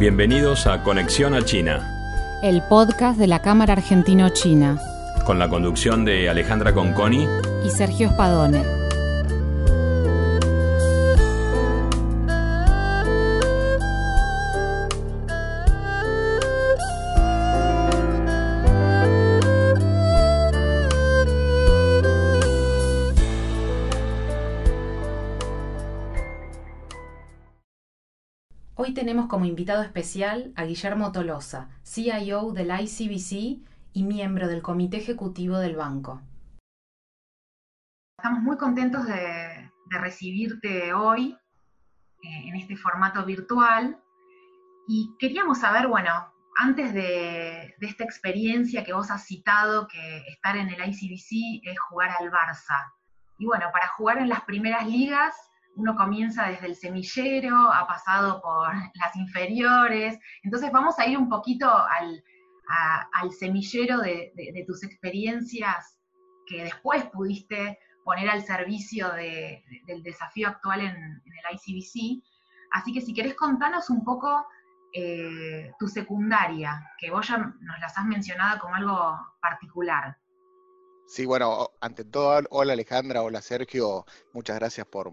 Bienvenidos a Conexión a China, el podcast de la Cámara Argentino-China, con la conducción de Alejandra Conconi y Sergio Spadone. Invitado especial a Guillermo Tolosa, CIO del ICBC y miembro del Comité Ejecutivo del Banco. Estamos muy contentos de, recibirte hoy eh, en este formato virtual y queríamos saber, bueno, antes de, de, esta experiencia que vos has citado, que estar en el ICBC es jugar al Barça. Y bueno, para jugar en las primeras ligas uno comienza desde el semillero, ha pasado por las inferiores, entonces vamos a ir un poquito al, semillero de, tus experiencias que después pudiste poner al servicio del desafío actual en, el ICBC. Así que si querés contanos un poco eh, tu secundaria, que vos ya nos las has mencionado como algo particular. Sí, bueno, ante todo, hola Alejandra, hola Sergio, muchas gracias por,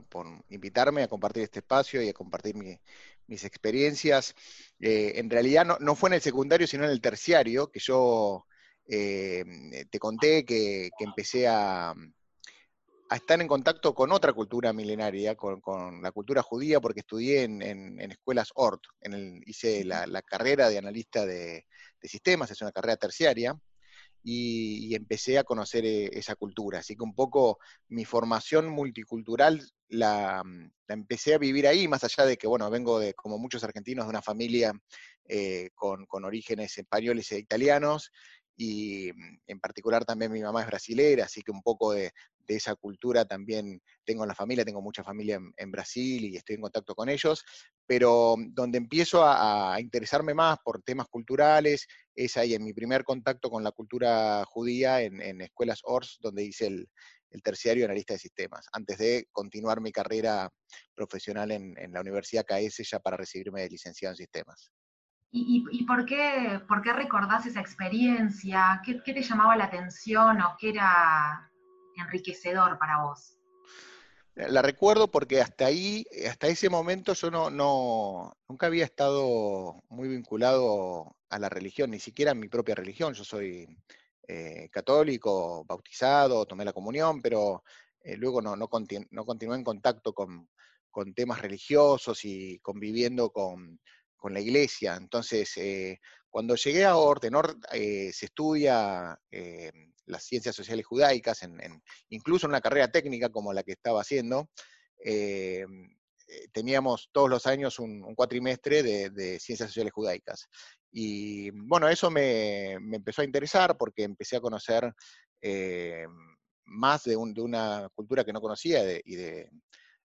invitarme a compartir este espacio y a compartir mis experiencias. Eh, en realidad no, fue en el secundario, sino en el terciario, que yo eh, te conté que, empecé a, estar en contacto con otra cultura milenaria, con, la cultura judía, porque estudié en, escuelas ORT, en el, hice la, carrera de analista de sistemas, es una carrera terciaria y, empecé a conocer eh, esa cultura. Así que un poco mi formación multicultural la, mm, empecé a vivir ahí, más allá de que, bueno, vengo de, como muchos argentinos, de una familia eh, con, con, orígenes españoles e italianos, y mm, en particular también mi mamá es brasilera, así que un poco de, esa cultura también tengo en la familia, tengo mucha familia en, Brasil y estoy en contacto con ellos, pero mm, donde empiezo a, interesarme más por temas culturales es ahí en mi primer contacto con la cultura judía en, escuelas ORS, donde hice el, terciario analista de sistemas, antes de continuar mi carrera profesional en, en la Universidad KS ya para recibirme de licenciado en sistemas. ¿Y, por, qué, recordás esa experiencia? ¿Qué, te llamaba la atención o qué era enriquecedor para vos? La recuerdo porque hasta ahí, hasta ese momento yo no, nunca había estado muy vinculado a la religión, ni siquiera a mi propia religión. Yo soy eh, católico, bautizado, tomé la comunión, pero eh, luego no, no, continué en contacto con, con temas religiosos y conviviendo con, con la iglesia. Entonces, eh, cuando llegué a Ortenor, eh, se estudia eh, las ciencias sociales judaicas, incluso en una carrera técnica como la que estaba haciendo. teníamos todos los años un, cuatrimestre de, ciencias sociales judaicas. Y bueno, eso me, empezó a interesar porque empecé a conocer más de, una cultura que no conocía y de,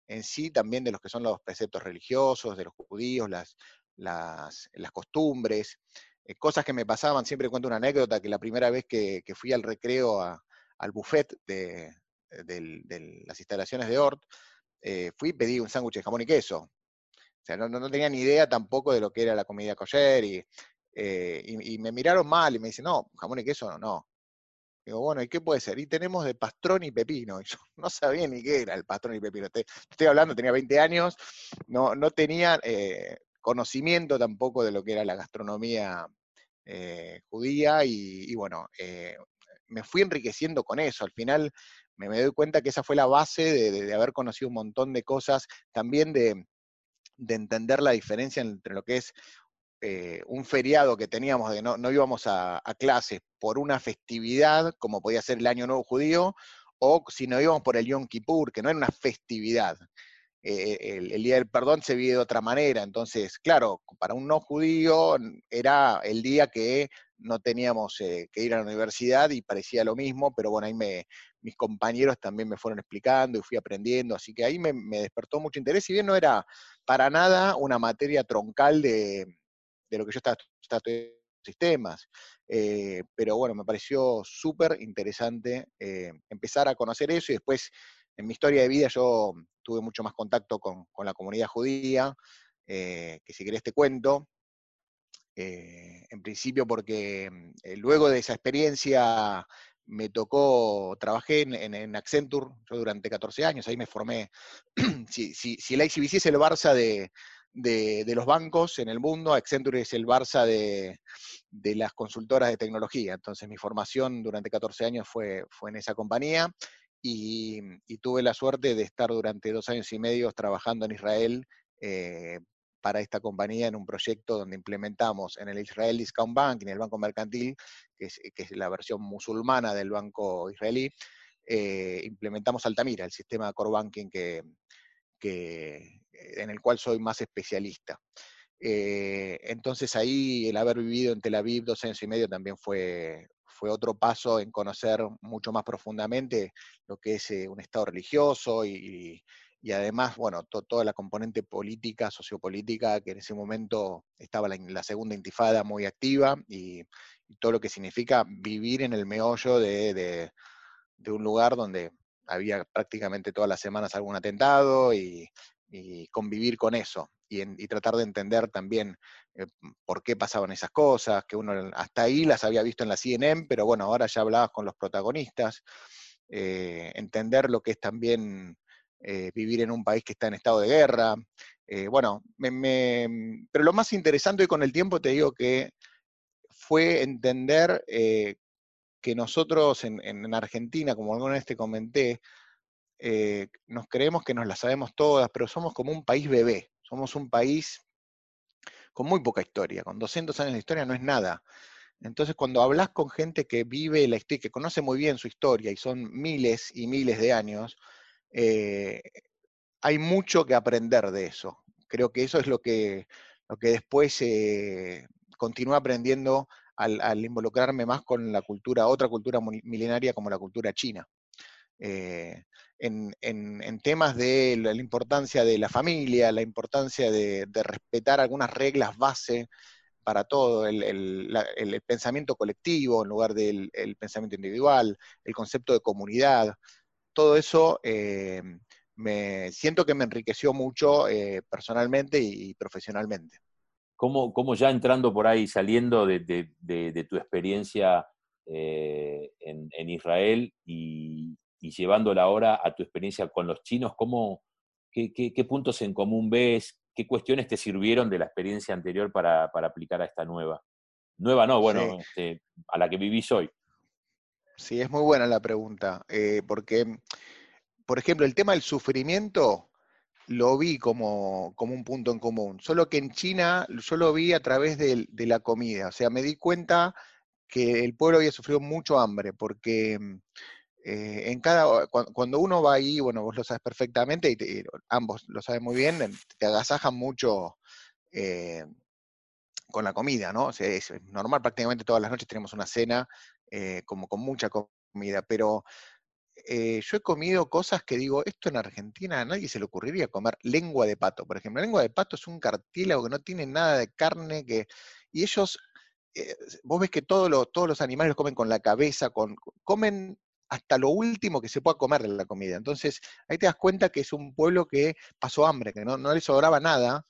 en sí también de los que son los preceptos religiosos, de los judíos, las, las, costumbres, eh, cosas que me pasaban. Siempre cuento una anécdota que la primera vez que, fui al recreo al buffet de, las instalaciones de Ort, eh, fui y pedí un sándwich de jamón y queso. O sea, no, tenía ni idea tampoco de lo que era la comida kosher eh, y, y, me miraron mal y me dicen, no, jamón y queso no, no. Digo, bueno, ¿y qué puede ser? Y tenemos de pastrón y pepino. Y yo no sabía ni qué era el pastrón y pepino. estoy hablando, tenía 20 años, no, no tenía conocimiento tampoco de lo que era la gastronomía eh, judía y, bueno, eh, me fui enriqueciendo con eso. Al final me, doy cuenta que esa fue la base de, haber conocido un montón de cosas, también de, entender la diferencia entre lo que es eh, un feriado que teníamos de no, no íbamos a, a clases por una festividad, como podía ser el Año Nuevo Judío, o si no íbamos por el Yom Kippur, que no era una festividad, eh, el, Día del Perdón se vive de otra manera. Entonces, claro, para un no judío era el día que no teníamos eh, que ir a la universidad y parecía lo mismo, pero bueno, ahí me, mis compañeros también me fueron explicando y fui aprendiendo, así que ahí me, despertó mucho interés, si bien no era para nada una materia troncal de, lo que yo estaba, estudiando sistemas. Eh, pero bueno, me pareció súper interesante empezar a conocer eso y después en mi historia de vida yo tuve mucho más contacto con, la comunidad judía, eh, que si querés te cuento. Eh, en principio porque mm, luego de esa experiencia me tocó, trabajé en, Accenture, yo durante 14 años, ahí me formé, si, si, si el ICBC es el Barça de, de, los bancos en el mundo, Accenture es el Barça de, las consultoras de tecnología. Entonces mi formación durante 14 años fue, fue en esa compañía y, tuve la suerte de estar durante dos años y medio trabajando en Israel eh, para esta compañía en un proyecto donde implementamos en el Israel Discount Bank, en el Banco Mercantil, que es, la versión musulmana del banco israelí, eh, implementamos Altamira, el sistema core banking que, en el cual soy más especialista. Eh, entonces ahí el haber vivido en Tel Aviv dos años y medio también fue, fue otro paso en conocer mucho más profundamente lo que es eh, un Estado religioso y, además, bueno, toda la componente política, sociopolítica, que en ese momento estaba la, la segunda intifada muy activa y, todo lo que significa vivir en el meollo de un lugar donde había prácticamente todas las semanas algún atentado y, convivir con eso y, tratar de entender también eh, por qué pasaban esas cosas, que uno hasta ahí las había visto en la CNN, pero bueno, ahora ya hablabas con los protagonistas, eh, entender lo que es también eh, vivir en un país que está en estado de guerra. bueno, pero lo más interesante con el tiempo te digo que fue entender que nosotros en, Argentina, como alguna vez te comenté, eh, nos creemos que nos las sabemos todas, pero somos como un país bebé, somos un país con muy poca historia, con 200 años de historia no es nada. Entonces, cuando hablas con gente que vive la historia, que conoce muy bien su historia y son miles y miles de años, eh, hay mucho que aprender de eso. Creo que eso es lo que, lo que después eh, continúa aprendiendo al, involucrarme más con la cultura, otra cultura milenaria como la cultura china. Eh, en, temas de la, importancia de la familia, la importancia de, respetar algunas reglas base para todo, el, pensamiento colectivo en lugar del pensamiento individual, el concepto de comunidad, todo eso eh, me siento que me enriqueció mucho eh, personalmente y profesionalmente. Cómo, ya entrando por ahí, saliendo de, tu experiencia eh, en, Israel y, llevándola ahora a tu experiencia con los chinos, ¿cómo, qué, puntos en común ves? ¿Qué cuestiones te sirvieron de la experiencia anterior para, aplicar a esta nueva? Nueva no, bueno, este, a la que vivís hoy. Sí, es muy buena la pregunta, eh, porque, por ejemplo, el tema del sufrimiento lo vi como, un punto en común, solo que en China yo lo vi a través de, la comida, o sea, me di cuenta que el pueblo había sufrido mucho hambre, porque eh, en cada, cuando uno va ahí, bueno, vos lo sabes perfectamente, y, ambos lo saben muy bien, te agasajan mucho eh, con la comida, ¿no? O sea, es normal, prácticamente todas las noches tenemos una cena eh, como con mucha comida, pero yo he comido cosas que digo, esto en Argentina a nadie se le ocurriría comer lengua de pato, por ejemplo. Lengua de pato es un cartílago que no tiene nada de carne, que, y ellos, vos ves que todos los, todos los animales los comen con la cabeza, con, comen hasta lo último que se pueda comer de la comida. Entonces, ahí te das cuenta que es un pueblo que pasó hambre, que no, no le sobraba nada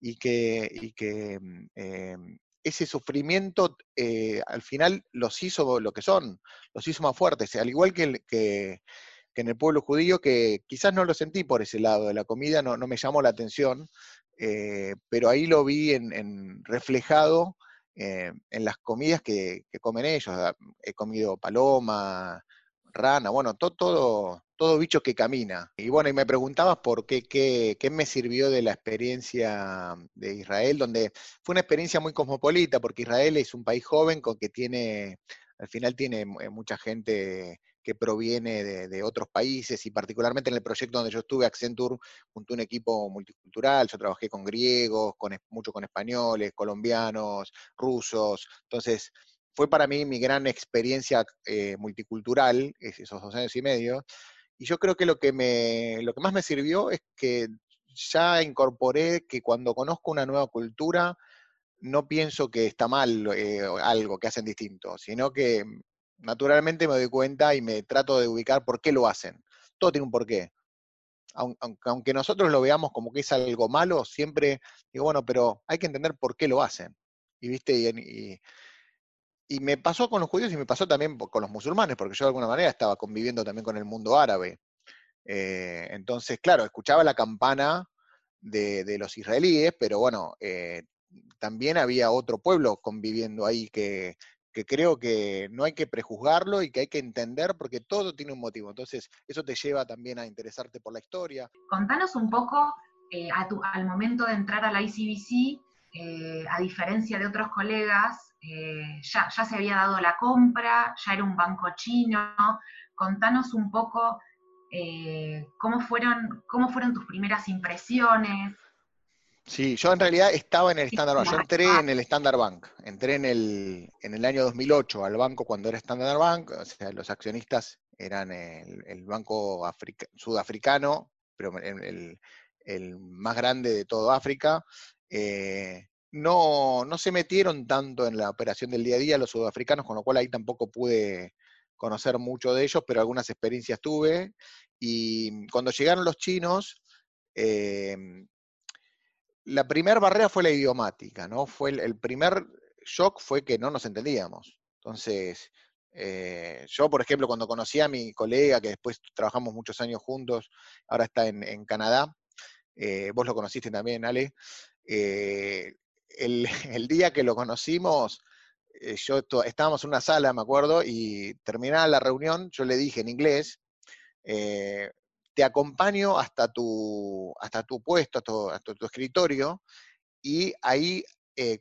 y que, y que mm, em, ese sufrimiento eh, al final los hizo lo que son, los hizo más fuertes, al igual que, que, en el pueblo judío, que quizás no lo sentí por ese lado de la comida, no, me llamó la atención, eh, pero ahí lo vi en, reflejado eh, en las comidas que, que, comen ellos. He comido paloma, rana, bueno, todo, todo, todo bicho que camina. Y bueno, y me preguntabas por qué, qué, qué, me sirvió de la experiencia de Israel, donde fue una experiencia muy cosmopolita, porque Israel es un país joven con que tiene, al final tiene eh, mucha gente que proviene de, otros países y particularmente en el proyecto donde yo estuve, Accenture, junto a un equipo multicultural, yo trabajé con griegos, con, mucho con españoles, colombianos, rusos, entonces fue para mí mi gran experiencia eh, multicultural, esos dos años y medio, y yo creo que lo que, me, lo que más me sirvió es que ya incorporé que cuando conozco una nueva cultura, no pienso que está mal eh, algo que hacen distinto, sino que naturalmente me doy cuenta y me trato de ubicar por qué lo hacen. Todo tiene un porqué. Aunque, nosotros lo veamos como que es algo malo, siempre digo, bueno, pero hay que entender por qué lo hacen. Y viste, y, me pasó con los judíos y me pasó también con los musulmanes, porque yo de alguna manera estaba conviviendo también con el mundo árabe. Eh, entonces, claro, escuchaba la campana de, los israelíes, pero bueno, eh, también había otro pueblo conviviendo ahí que, que creo que no hay que prejuzgarlo y que hay que entender porque todo tiene un motivo. Entonces, eso te lleva también a interesarte por la historia. Contanos un poco, eh, al momento de entrar a la ICBC, a diferencia de otros colegas, eh, ya, ya, se había dado la compra, ya era un banco chino. Contanos un poco cómo, fueron, cómo fueron tus primeras impresiones. Sí, yo en realidad estaba en el Standard Bank. Yo entré en el Standard Bank. Entré en el, en el año 2008 al banco cuando era Standard Bank. O sea, los accionistas eran el, banco sudafricano, pero el, más grande de todo África. Eh, no, no se metieron tanto en la operación del día a día los sudafricanos, con lo cual ahí tampoco pude conocer mucho de ellos, pero algunas experiencias tuve. Y cuando llegaron los chinos, eh, la primera barrera fue la idiomática, ¿no? Fue el, primer shock fue que no nos entendíamos. Entonces, eh, yo, por ejemplo, cuando conocí a mi colega, que después trabajamos muchos años juntos, ahora está en, Canadá, eh, vos lo conociste también, Ale, eh, el, día que lo conocimos, yo estábamos en una sala, me acuerdo, y terminada la reunión, yo le dije en inglés, te acompaño hasta tu, hasta tu puesto, hasta tu, escritorio, y ahí eh,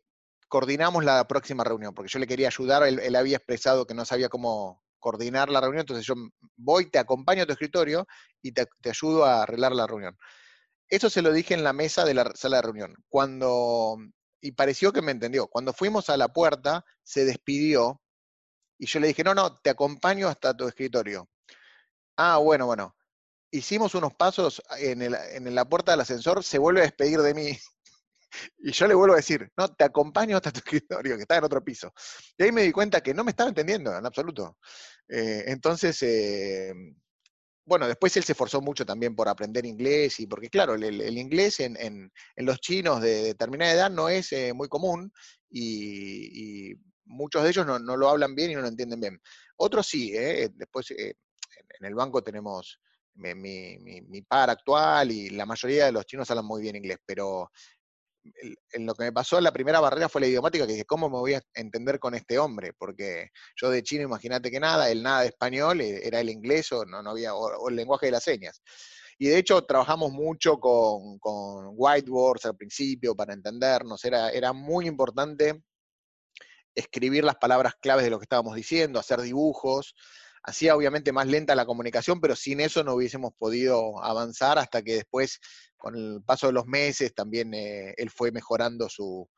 coordinamos la próxima reunión, porque yo le quería ayudar, él, había expresado que no sabía cómo coordinar la reunión, entonces yo voy, te acompaño a tu escritorio y te, ayudo a arreglar la reunión. Eso se lo dije en la mesa de la sala de reunión. Cuando, y pareció que me entendió, cuando fuimos a la puerta, se despidió y yo le dije, no, no, te acompaño hasta tu escritorio. Ah, bueno, bueno hicimos unos pasos en, la puerta del ascensor, se vuelve a despedir de mí. Y yo le vuelvo a decir, no, te acompaño hasta tu escritorio, que está en otro piso. Y ahí me di cuenta que no me estaba entendiendo en absoluto. Eh, entonces, eh, bueno, después él se esforzó mucho también por aprender inglés, y porque claro, el, inglés en, los chinos de determinada edad no es eh, muy común, y, muchos de ellos no, lo hablan bien y no lo entienden bien. Otros sí, después en el banco tenemos mi, mi, par actual y la mayoría de los chinos hablan muy bien inglés, pero en lo que me pasó la primera barrera fue la idiomática, que dije, ¿cómo me voy a entender con este hombre? Porque yo de chino, imagínate que nada, el nada de español, eh, era el inglés o no, no había, o, el lenguaje de las señas. Y de hecho trabajamos mucho con, con whiteboards al principio para entendernos, era, era muy importante escribir las palabras claves de lo que estábamos diciendo, hacer dibujos, Hacía obviamente más lenta la comunicación, pero sin eso no hubiésemos podido avanzar hasta que después, con el paso de los meses, también eh, él fue mejorando sus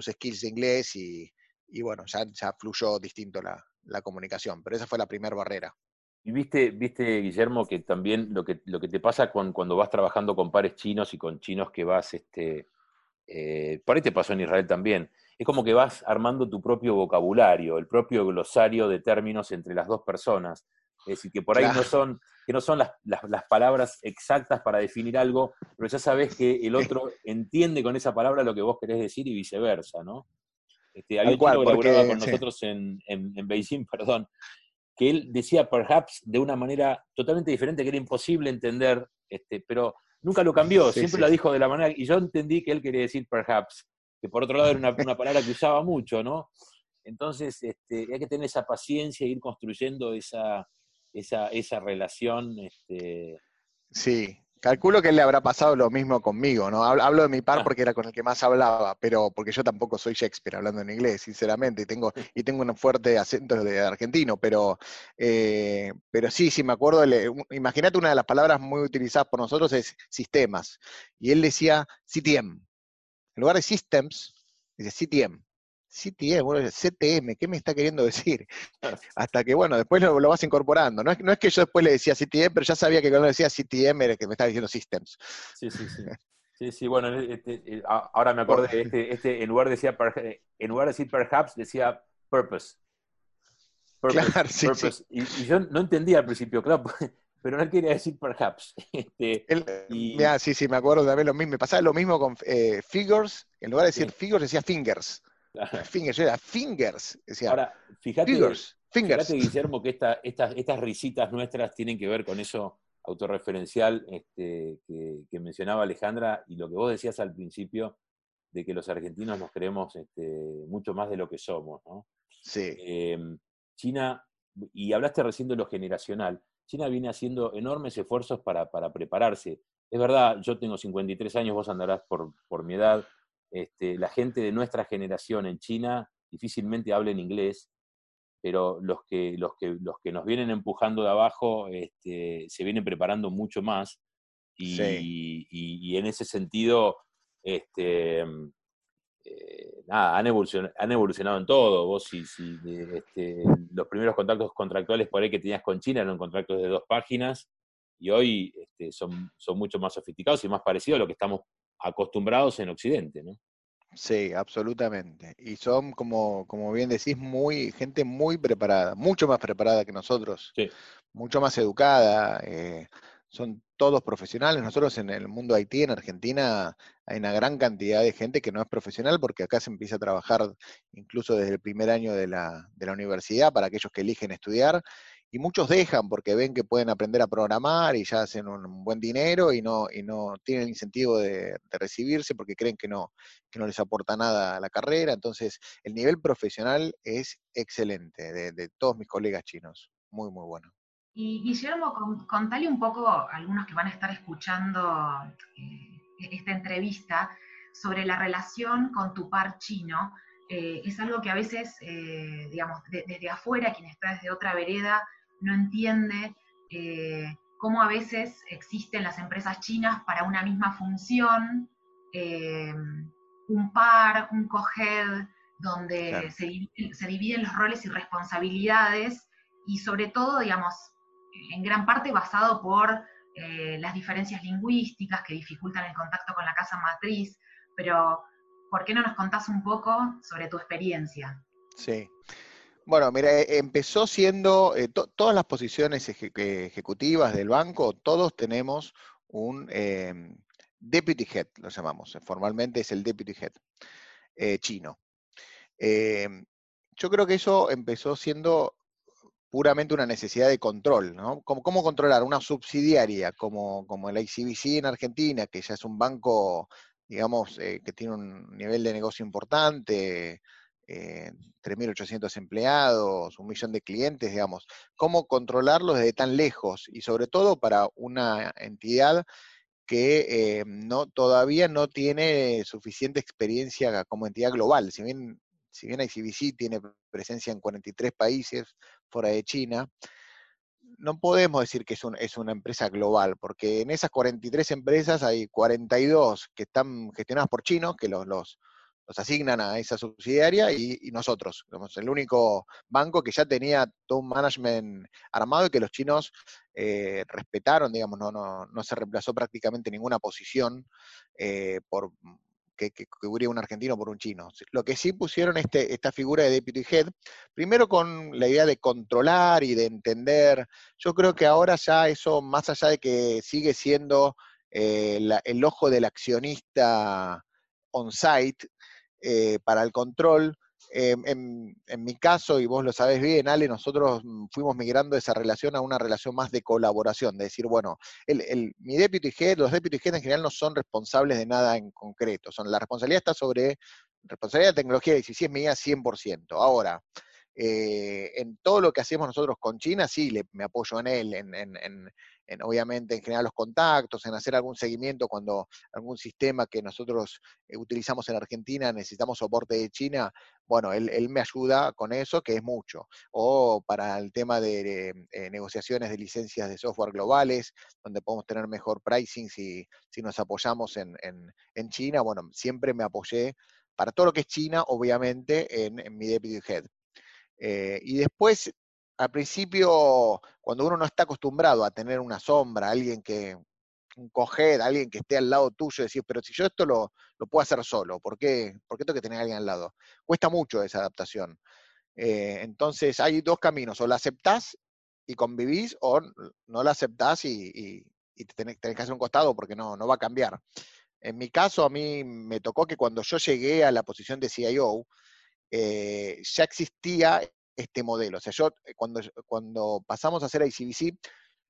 skills de inglés y, bueno, ya, ya, fluyó distinto la, comunicación, pero esa fue la primera barrera. Y viste, viste, Guillermo, que también lo que, lo que te pasa con, cuando vas trabajando con pares chinos y con chinos que vas, este, eh, por ahí te pasó en Israel también, es como que vas armando tu propio vocabulario, el propio glosario de términos entre las dos personas. Es decir, que por ahí no son, que no son las, palabras exactas para definir algo, pero ya sabes que el otro entiende con esa palabra lo que vos querés decir y viceversa, ¿no? Este, había un chico que laboraba con nosotros en, Beijing, perdón, que él decía perhaps de una manera totalmente diferente, que era imposible entender, este, pero nunca lo cambió, siempre lo dijo de la manera, y yo entendí que él quería decir perhaps, que por otro lado era una, palabra que usaba mucho, ¿no? Entonces este, hay que tener esa paciencia e ir construyendo esa, esa, esa relación. Este... Sí, calculo que le habrá pasado lo mismo conmigo, ¿no? Hablo de mi par ah. porque era con el que más hablaba, pero porque yo tampoco soy Shakespeare hablando en inglés, sinceramente, y tengo, y tengo un fuerte acento de argentino, pero, eh, pero sí, sí me acuerdo, imagínate una de las palabras muy utilizadas por nosotros es sistemas, y él decía CTM, en lugar de systems, dice CTM. CTM, bueno, CTM, ¿qué me está queriendo decir? Hasta que, bueno, después lo, vas incorporando. No es, no es, que yo después le decía CTM, pero ya sabía que cuando decía CTM era que me estaba diciendo systems. Sí, sí, sí. Sí, sí, bueno, este, eh, ahora me acordé, este, este, en, lugar de decir, en lugar de decir perhaps, decía purpose. claro, sí, Sí. Y, y, yo no entendía al principio, claro, pero no quería decir perhaps. Este, sí, sí, me acuerdo también lo mismo. Me pasaba lo mismo con eh, figures, en lugar de decir figures decía fingers. Fingers, era fingers. Decía, Ahora, fíjate, fingers, fingers. fíjate, Guillermo, que esta, estas, estas risitas nuestras tienen que ver con eso autorreferencial este, que, que mencionaba Alejandra y lo que vos decías al principio de que los argentinos nos creemos este, mucho más de lo que somos. ¿no? Sí. Eh, China, y hablaste recién de lo generacional, China viene haciendo enormes esfuerzos para, para prepararse. Es verdad, yo tengo 53 años, vos andarás por, por mi edad. Este, la gente de nuestra generación en China difícilmente habla en inglés, pero los que, los que, los que nos vienen empujando de abajo este, se vienen preparando mucho más. Y, Sí. y- y en ese sentido, este, eh, nada, han evolucionado, han evolucionado en todo. Vos, si, si, de- este, los primeros contactos contractuales por ahí que tenías con China eran contratos de dos páginas y hoy este, son, son mucho más sofisticados y más parecidos a lo que estamos acostumbrados en Occidente. ¿no? Sí, absolutamente. Y son, como, como bien decís, muy, gente muy preparada, mucho más preparada que nosotros, Sí. mucho más educada. eh, son todos profesionales. Nosotros en el mundo Haití, en Argentina, hay una gran cantidad de gente que no es profesional porque acá se empieza a trabajar incluso desde el primer año de la, de la universidad para aquellos que eligen estudiar. Y muchos dejan porque ven que pueden aprender a programar y ya hacen un buen dinero y no, y no tienen incentivo de, de recibirse porque creen que no, que no les aporta nada a la carrera. Entonces, el nivel profesional es excelente de, de todos mis colegas chinos. Muy, muy bueno. Y Guillermo, con- contale un poco a algunos que van a estar escuchando eh, esta entrevista sobre la relación con tu par chino. Eh, es algo que a veces, eh, digamos, de- desde afuera, quien está desde otra vereda, no entiende cómo a veces existen las empresas chinas para una misma función, un par, un cohead, donde Claro. se, se dividen los roles y responsabilidades y sobre todo, digamos, en gran parte basado por eh, las diferencias lingüísticas que dificultan el contacto con la casa matriz, pero ¿por qué no nos contás un poco sobre tu experiencia? Sí. Bueno, mira, eh, empezó siendo, eh, to- todas las posiciones ejecutivas del banco, todos tenemos un eh, deputy head, lo llamamos, formalmente es el deputy head chino. Eh, yo creo que eso empezó siendo puramente una necesidad de control, ¿no? ¿Cómo, controlar una subsidiaria como, como el ICBC en Argentina, que ya es un banco, digamos, eh, que tiene un nivel de negocio importante, eh, 3.800 empleados, un millón de clientes, digamos, cómo controlarlos desde tan lejos y sobre todo para una entidad que eh, no, todavía no tiene suficiente experiencia como entidad global. Si bien, si bien ICBC tiene presencia en 43 países fuera de China, no podemos decir que es, un- es una empresa global, porque en esas 43 empresas hay 42 que están gestionadas por chinos, que los, asignan a esa subsidiaria, y, nosotros, somos el único banco que ya tenía todo un management armado y que los chinos eh, respetaron, digamos, no se reemplazó prácticamente ninguna posición eh, por que, que cubría un argentino por un chino. Lo que sí pusieron este, esta figura de deputy head, primero con la idea de controlar y de entender, yo creo que ahora ya eso, más allá de que sigue siendo eh, el ojo del accionista on-site eh, para el control, eh, en, mi caso, y vos lo sabés bien, Ale, nosotros mm, fuimos migrando esa relación a una relación más de colaboración, de decir, bueno, el, el- mi deputy head, los deputy head en general no son responsables de nada en concreto, son, la responsabilidad está sobre, responsabilidad de tecnología, y si es mía, 100%. Ahora, eh, en todo lo que hacemos nosotros con China, sí, le, me apoyo en él, en, en- en- en, obviamente en generar los contactos, en hacer algún seguimiento cuando algún sistema que nosotros eh, utilizamos en Argentina necesitamos soporte de China, bueno, él, me ayuda con eso, que es mucho. O para el tema de eh, negociaciones de licencias de software globales, donde podemos tener mejor pricing si, si nos apoyamos en, en- en China, bueno, siempre me apoyé para todo lo que es China, obviamente, en, en mi deputy head. Eh, y después, al principio, cuando uno no está acostumbrado a tener una sombra, alguien que, un coger, alguien que esté al lado tuyo, decir, pero si yo esto lo, lo puedo hacer solo, ¿por qué, ¿por qué tengo que tener a alguien al lado? Cuesta mucho esa adaptación. Eh, entonces hay dos caminos, o la aceptás y convivís, o no la aceptás y, y- y te tenés, tenés que hacer un costado porque no, no va a cambiar. En mi caso, a mí me tocó que cuando yo llegué a la posición de CIO, eh, ya existía este modelo. O sea, yo cuando, cuando pasamos a hacer ICBC,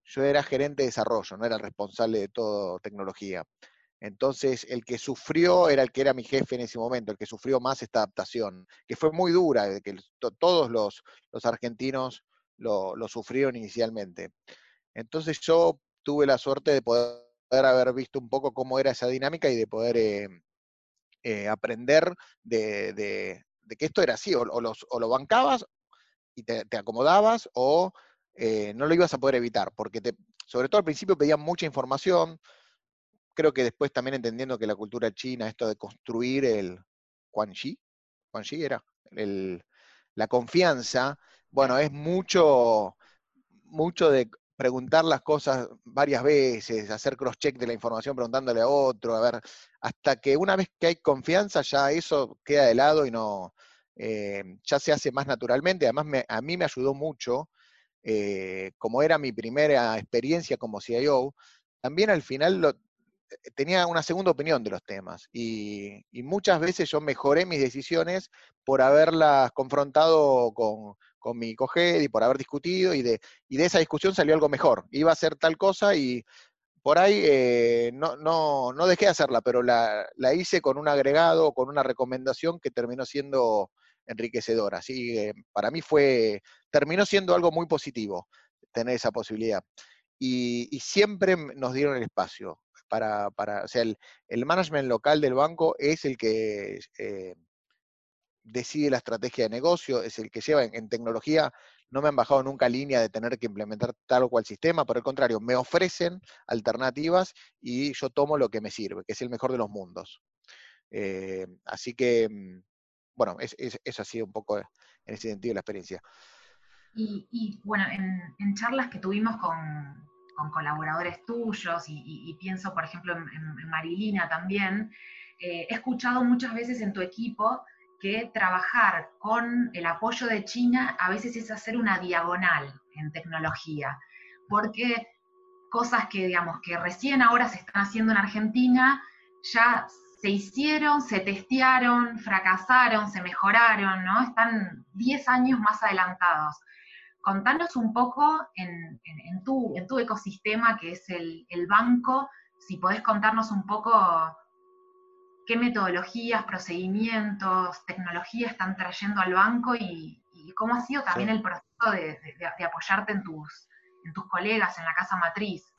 yo era gerente de desarrollo, no era el responsable de todo tecnología. Entonces, el que sufrió era el que era mi jefe en ese momento, el que sufrió más esta adaptación, que fue muy dura, que todos los, argentinos lo, sufrieron inicialmente. Entonces yo tuve la suerte de poder haber visto un poco cómo era esa dinámica y de poder eh, eh, aprender de, que esto era así, o, lo bancabas y te, acomodabas, o eh, no lo ibas a poder evitar, porque sobre todo al principio pedían mucha información, creo que después también entendiendo que la cultura china, esto de construir el Quan Shi era, la confianza, bueno, es mucho, mucho de preguntar las cosas varias veces, hacer cross-check de la información preguntándole a otro, a ver, hasta que una vez que hay confianza ya eso queda de lado y no, eh, ya se hace más naturalmente. Además, a mí me ayudó mucho, eh, como era mi primera experiencia como CIO, también al final lo, tenía una segunda opinión de los temas y, muchas veces yo mejoré mis decisiones por haberlas confrontado con, mi coger y por haber discutido y de, de esa discusión salió algo mejor. Iba a hacer tal cosa y por ahí eh, no, no, no, dejé de hacerla, pero la, la, hice con un agregado, con una recomendación que terminó siendo enriquecedora. Así que para mí fue, terminó siendo algo muy positivo tener esa posibilidad. y siempre nos dieron el espacio para, para o sea, el, management local del banco es el que eh, decide la estrategia de negocio, es el que lleva en, tecnología. No me han bajado nunca línea de tener que implementar tal o cual sistema, por el contrario, me ofrecen alternativas y yo tomo lo que me sirve, que es el mejor de los mundos. Eh, así que, mm, bueno, es, eso ha sido un poco en ese sentido la experiencia. Y, bueno, en, charlas que tuvimos con, con colaboradores tuyos y, pienso, por ejemplo, en, Marilina también, eh, he escuchado muchas veces en tu equipo que trabajar con el apoyo de China a veces es hacer una diagonal en tecnología, porque cosas que, digamos, que recién ahora se están haciendo en Argentina, ya se hicieron, se testearon, fracasaron, se mejoraron, ¿no? Están 10 años más adelantados contanos un poco en, tu, ecosistema, que es el, banco, si podés contarnos un poco qué metodologías, procedimientos, tecnología están trayendo al banco y, cómo ha sido también el proceso de, apoyarte tus, en tus colegas en la casa matriz.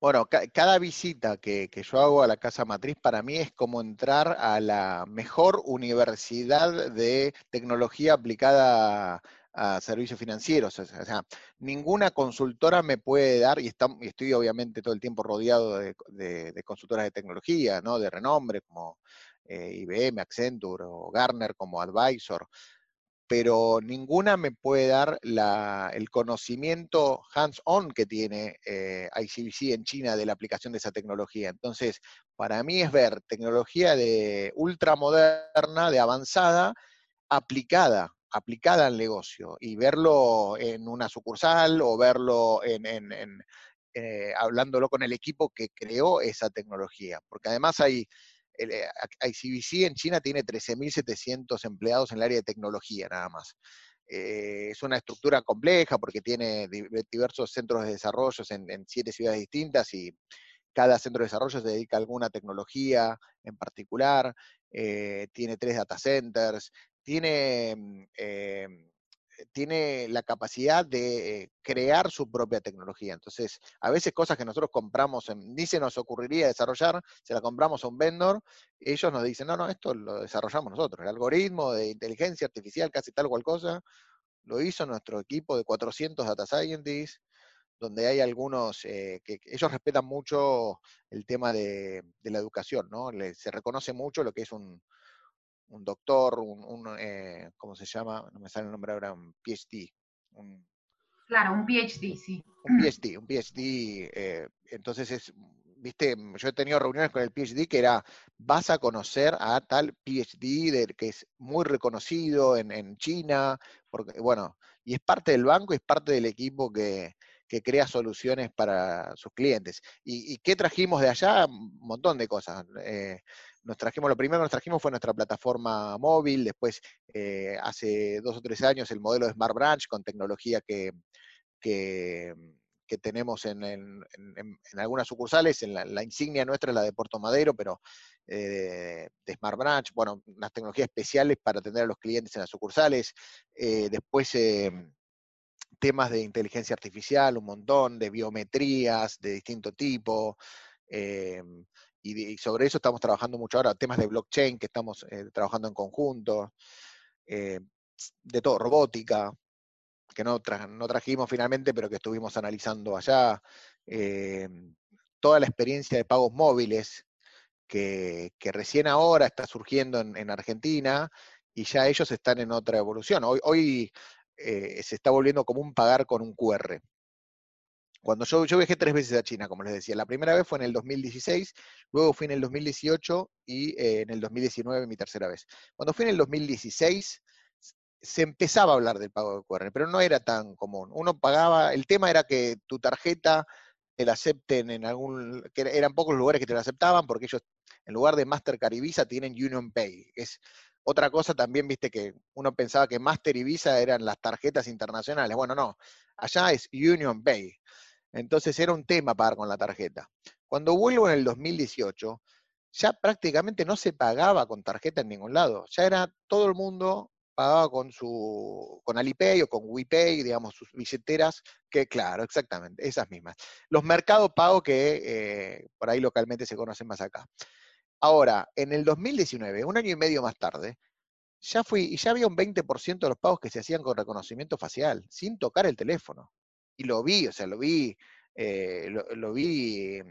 Bueno, cada visita que, yo hago a la casa matriz para mí es como entrar a la mejor universidad de tecnología aplicada a servicios financieros. O sea, ninguna consultora me puede dar, y, estoy obviamente todo el tiempo rodeado de, consultoras de tecnología, ¿no? de renombre como eh, IBM, Accenture o Garner como advisor, pero ninguna me puede dar el conocimiento hands-on que tiene eh, ICBC en China de la aplicación de esa tecnología. Entonces, para mí es ver tecnología de ultramoderna, de avanzada, aplicada aplicada al negocio y verlo en una sucursal o verlo en, eh, hablándolo con el equipo que creó esa tecnología. Porque además hay, eh, CBC en China tiene 13.700 empleados en el área de tecnología nada más. Eh, es una estructura compleja porque tiene diversos centros de desarrollo en, siete ciudades distintas y cada centro de desarrollo se dedica a alguna tecnología en particular, tiene tres data centers, tiene, mm, em, tiene la capacidad de eh, crear su propia tecnología. Entonces, a veces cosas que nosotros compramos, ni se nos ocurriría desarrollar, se la compramos a un vendor, ellos nos dicen, no, no, esto lo desarrollamos nosotros. El algoritmo de inteligencia artificial, casi tal cual cosa, lo hizo nuestro equipo de 400 data scientists, donde hay algunos eh, que, ellos respetan mucho el tema de, la educación, ¿no? se reconoce mucho lo que es un, un doctor, un, eh, ¿cómo se llama? No me sale el nombre ahora, un PhD. claro, un PhD, sí. Un PhD, un PhD. Eh, entonces es, viste, yo he tenido reuniones con el PhD que era, vas a conocer a tal PhD que es muy reconocido en, China, porque, bueno, y es parte del banco, es parte del equipo que, crea soluciones para sus clientes. ¿Y, qué trajimos de allá? Un montón de cosas. Eh, nos trajimos, lo primero que nos trajimos fue nuestra plataforma móvil, después hace dos o tres años el modelo de Smart Branch con tecnología que, que, tenemos en, algunas sucursales, la, insignia nuestra es la de Puerto Madero, pero de Smart Branch, bueno, unas tecnologías especiales para atender a los clientes en las sucursales, después temas de inteligencia artificial, un montón, de biometrías de distinto tipo. Em, y, sobre eso estamos trabajando mucho ahora, temas de blockchain que estamos eh, trabajando en conjunto, eh, de todo, robótica, que no, no, trajimos finalmente, pero que estuvimos analizando allá, em, toda la experiencia de pagos móviles, que, recién ahora está surgiendo en, Argentina, y ya ellos están en otra evolución. Hoy, hoy eh, se está volviendo común pagar con un QR. Cuando yo, viajé tres veces a China, como les decía, la primera vez fue en el 2016, luego fui en el 2018 y eh, en el 2019 mi tercera vez. Cuando fui en el 2016 se empezaba a hablar del pago de QR, pero no era tan común. Uno pagaba, el tema era que tu tarjeta te la acepten en algún, que eran pocos lugares que te la aceptaban, porque ellos en lugar de Mastercard y Visa tienen Union Pay. Es otra cosa también, viste que uno pensaba que Master y Visa eran las tarjetas internacionales. Bueno, no, allá es Union Pay. Entonces era un tema pagar con la tarjeta. Cuando vuelvo en el 2018, ya prácticamente no se pagaba con tarjeta en ningún lado. Ya era todo el mundo pagaba con su con Alipay o con WePay, digamos, sus billeteras, que claro, exactamente, esas mismas. Los mercados pagos que eh, por ahí localmente se conocen más acá. Ahora, en el 2019, un año y medio más tarde, ya fui y ya había un 20% de los pagos que se hacían con reconocimiento facial, sin tocar el teléfono. Y lo vi, o sea, lo vi, eh, lo, vi eh,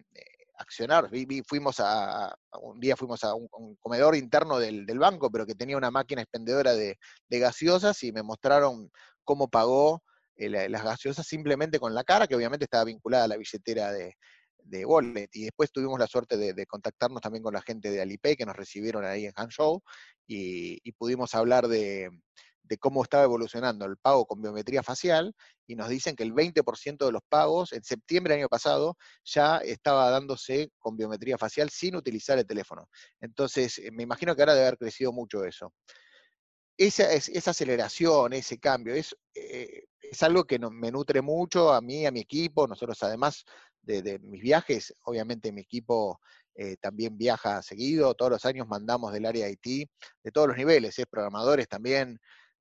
accionar. fuimos a, un día fuimos a un, comedor interno del, banco, pero que tenía una máquina expendedora de, gaseosas y me mostraron cómo pagó eh, las gaseosas simplemente con la cara, que obviamente estaba vinculada a la billetera de, de Wallet. Y después tuvimos la suerte de, contactarnos también con la gente de Alipay que nos recibieron ahí en Hangzhou y, y pudimos hablar de, cómo estaba evolucionando el pago con biometría facial y nos dicen que el 20% de los pagos en septiembre del año pasado ya estaba dándose con biometría facial sin utilizar el teléfono. Entonces, eh, me imagino que ahora debe haber crecido mucho eso. Esa, esa aceleración, ese cambio, es, eh, es algo que me nutre mucho a mí, a mi equipo. Nosotros además de, mis viajes. Obviamente mi equipo eh, también viaja seguido, todos los años mandamos del área de IT, de todos los niveles, ¿eh? programadores también,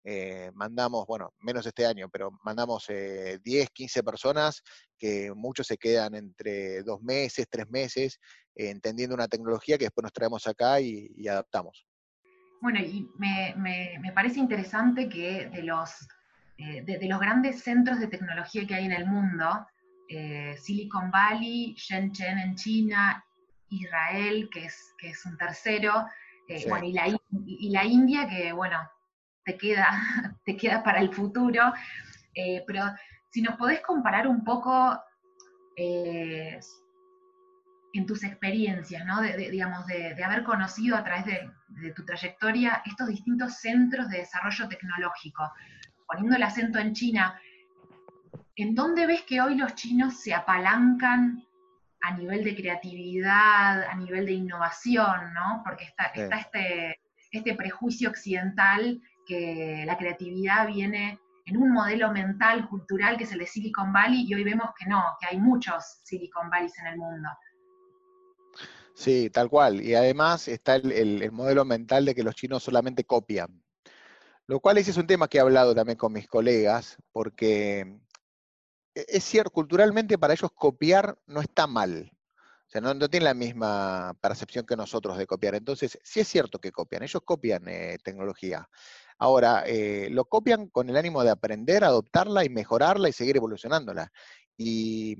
eh, mandamos, bueno, menos este año, pero mandamos 10, 15 personas que muchos se quedan entre dos meses, tres meses, entendiendo una tecnología que después nos traemos acá y, adaptamos. Bueno, y me, parece interesante que de los, de los grandes centros de tecnología que hay en el mundo, eh, Silicon Valley, Shenzhen en China, Israel, que es, que es un tercero, eh, y la, India, que bueno, te queda, te queda para el futuro. Eh, pero si nos podés comparar un poco en tus experiencias, ¿no? de, digamos, de, haber conocido a través de, de, tu trayectoria estos distintos centros de desarrollo tecnológico, poniendo el acento en China, ¿en dónde ves que hoy los chinos se apalancan a nivel de creatividad, a nivel de innovación, ¿no? Porque está, este, este prejuicio occidental que la creatividad viene en un modelo mental, cultural, que es el de Silicon Valley, y hoy vemos que no, que hay muchos Silicon Valleys en el mundo. Sí, tal cual. Y además está el, modelo mental de que los chinos solamente copian. Lo cual ese es un tema que he hablado también con mis colegas, porque e, es cierto, culturalmente para ellos copiar no está mal. O sea, no, no tienen la misma percepción que nosotros de copiar. Entonces, sí es cierto que copian, ellos copian eh, tecnología. Ahora, eh, lo copian con el ánimo de aprender, adoptarla y mejorarla y seguir evolucionándola. Y,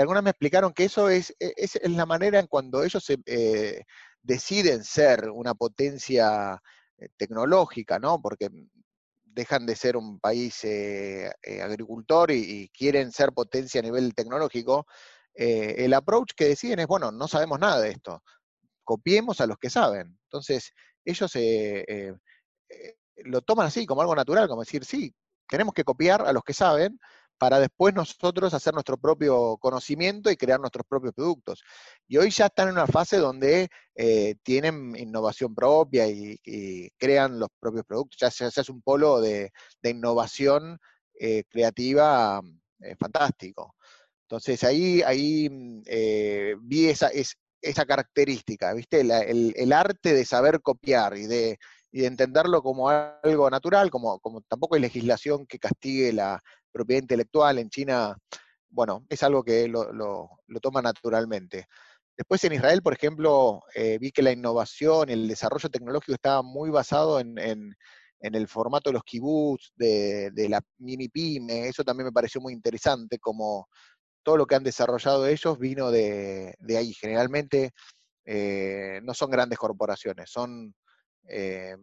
algunas me explicaron que eso es, e, la manera en cuando ellos eh, deciden ser una potencia tecnológica, ¿no? Porque dejan de ser un país eh, eh, agricultor y, quieren ser potencia a nivel tecnológico, eh, el approach que deciden es, bueno, no sabemos nada de esto, copiemos a los que saben. Entonces, ellos lo toman así, como algo natural, como decir, sí, tenemos que copiar a los que saben, para después nosotros hacer nuestro propio conocimiento y crear nuestros propios productos. Y hoy ya están en una fase donde eh, tienen innovación propia y, crean los propios productos, ya se, hace un polo de, innovación eh, creativa eh, fantástico. Entonces ahí, ahí vi esa, esa característica, ¿viste? el, arte de saber copiar y de, entenderlo como algo natural, como, como tampoco hay legislación que castigue la propiedad intelectual en China, bueno, es algo que lo, lo, toma naturalmente. Después en Israel, por ejemplo, eh, vi que la innovación y el desarrollo tecnológico estaba muy basado en, el formato de los kibbutz, de, de, la mini pyme, eso también me pareció muy interesante, como todo lo que han desarrollado ellos vino de, ahí. Generalmente eh, no son grandes corporaciones, son eh,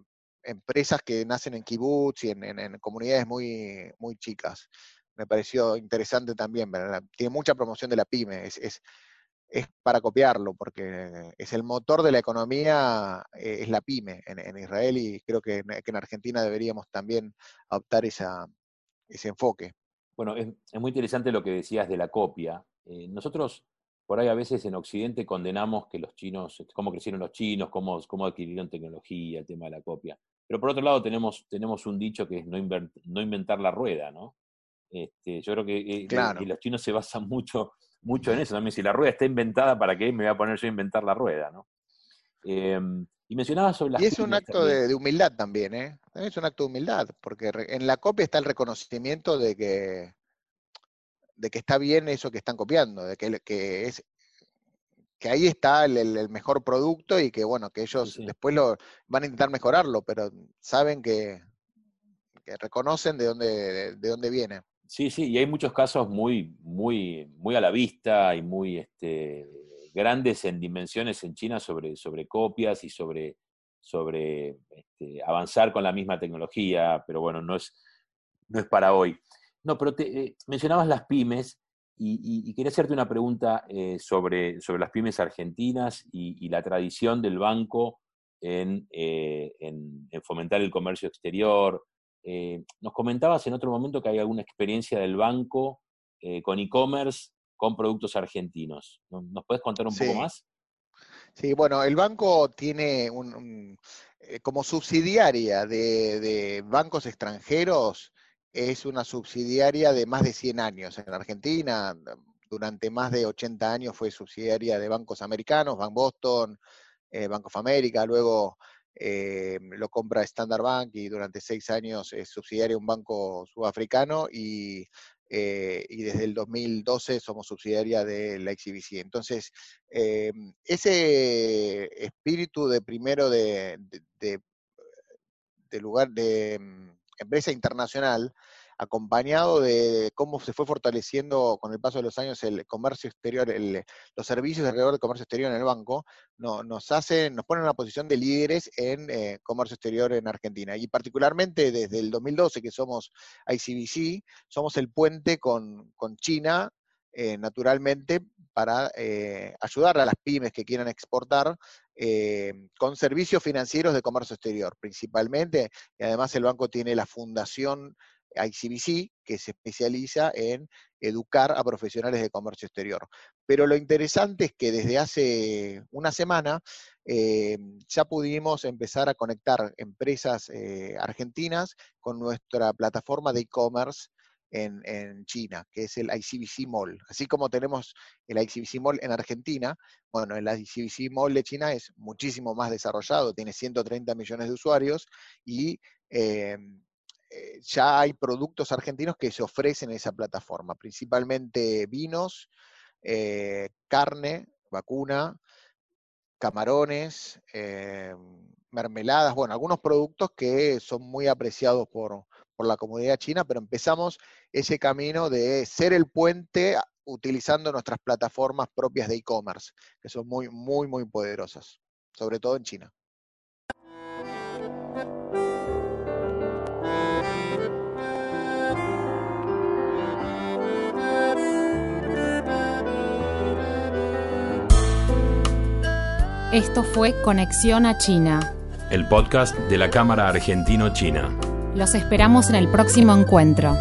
empresas que nacen en kibbutz y en, comunidades muy, muy chicas. Me pareció interesante también, tiene mucha promoción de la pyme, es, es, para copiarlo, porque es el motor de la economía, eh, es la pyme en, Israel y creo que, en Argentina deberíamos también adoptar esa, ese enfoque. Bueno, es, muy interesante lo que decías de la copia. Eh, nosotros, por ahí a veces en Occidente condenamos que los chinos, este, cómo crecieron los chinos, cómo, cómo adquirieron tecnología, el tema de la copia. Pero por otro lado tenemos, tenemos un dicho que es no, no inventar la rueda, ¿no? Este, yo creo que, eh, los chinos se basan mucho, mucho en eso también. Si la rueda está inventada, ¿para qué me voy a poner yo a inventar la rueda, no? Em, y mencionabas sobre las Y es un acto de, humildad también, ¿eh? Es un acto de humildad, porque en la copia está el reconocimiento de que, de que está bien eso que están copiando, de que, que es que ahí está el, mejor producto y que bueno, que ellos después lo van a intentar mejorarlo, pero saben que, reconocen de dónde, de, dónde viene. Sí, sí, y hay muchos casos muy, muy, muy a la vista y muy este, grandes en dimensiones en China sobre, sobre copias y sobre, sobre este, avanzar con la misma tecnología, pero bueno, no es, no es para hoy. No, pero te, eh, mencionabas las pymes y, quería hacerte una pregunta eh, sobre, sobre las pymes argentinas y, la tradición del banco en, eh, en, fomentar el comercio exterior. nos comentabas en otro momento que hay alguna experiencia del banco con e-commerce con productos argentinos. ¿Nos puedes contar un poco más? Sí, bueno, el banco tiene un, como subsidiaria de, bancos extranjeros, es una subsidiaria de más de 100 años. En Argentina, durante más de 80 años fue subsidiaria de bancos americanos, Bank Boston, eh, Bank of America, luego eh, lo compra Standard Bank y durante seis años es subsidiaria de un banco sudafricano y eh, y desde el 2012 somos subsidiaria de la XBC. Entonces, eh, ese espíritu de primero de, de lugar de mm, empresa internacional acompañado de cómo se fue fortaleciendo con el paso de los años el comercio exterior, los servicios alrededor del comercio exterior en el banco, no, nos hace, nos pone en una posición de líderes en eh, comercio exterior en Argentina. Y particularmente desde el 2012, que somos ICBC, somos el puente con, China, eh, naturalmente, para eh, ayudar a las pymes que quieran exportar con servicios financieros de comercio exterior, principalmente, y además el banco tiene la fundación ICBC, que se especializa en educar a profesionales de comercio exterior. Pero lo interesante es que desde hace una semana eh, ya pudimos empezar a conectar empresas eh, argentinas con nuestra plataforma de e-commerce en, China, que es el ICBC Mall. Así como tenemos el ICBC Mall en Argentina, bueno, el ICBC Mall de China es muchísimo más desarrollado, tiene 130 millones de usuarios y eh, eh, ya hay productos argentinos que se ofrecen en esa plataforma, principalmente vinos, eh, carne, vacuna, camarones, mermeladas, bueno, algunos productos que son muy apreciados por, por la comunidad china, pero empezamos ese camino de ser el puente utilizando nuestras plataformas propias de e-commerce, que son muy, muy, muy poderosas, sobre todo en China. Esto fue Conexión a China. El podcast de la Cámara Argentino-China. Los esperamos en el próximo encuentro.